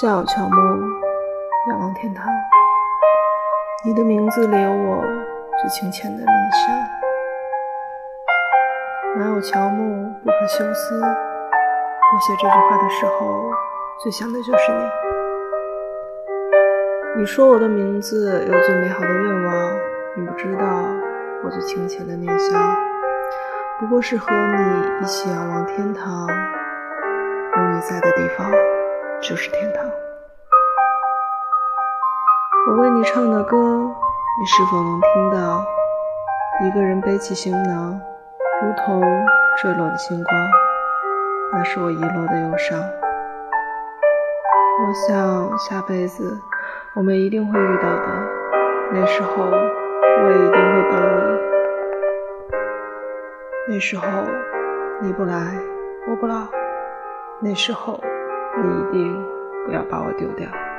下有乔木，仰望天堂。你的名字里有我最清浅的念想。哪有乔木不可休思？我写这句话的时候，最想的就是你。你说我的名字有最美好的愿望，你不知道我最清浅的念想，不过是和你一起仰望天堂。有你在的地方。就是天堂。我为你唱的歌，你是否能听到？一个人背起行囊，如同坠落的星光，那是我遗落的忧伤。我想下辈子我们一定会遇到的，那时候我也一定会等你。那时候你不来，我不老。那时候。你一定不要把我丢掉。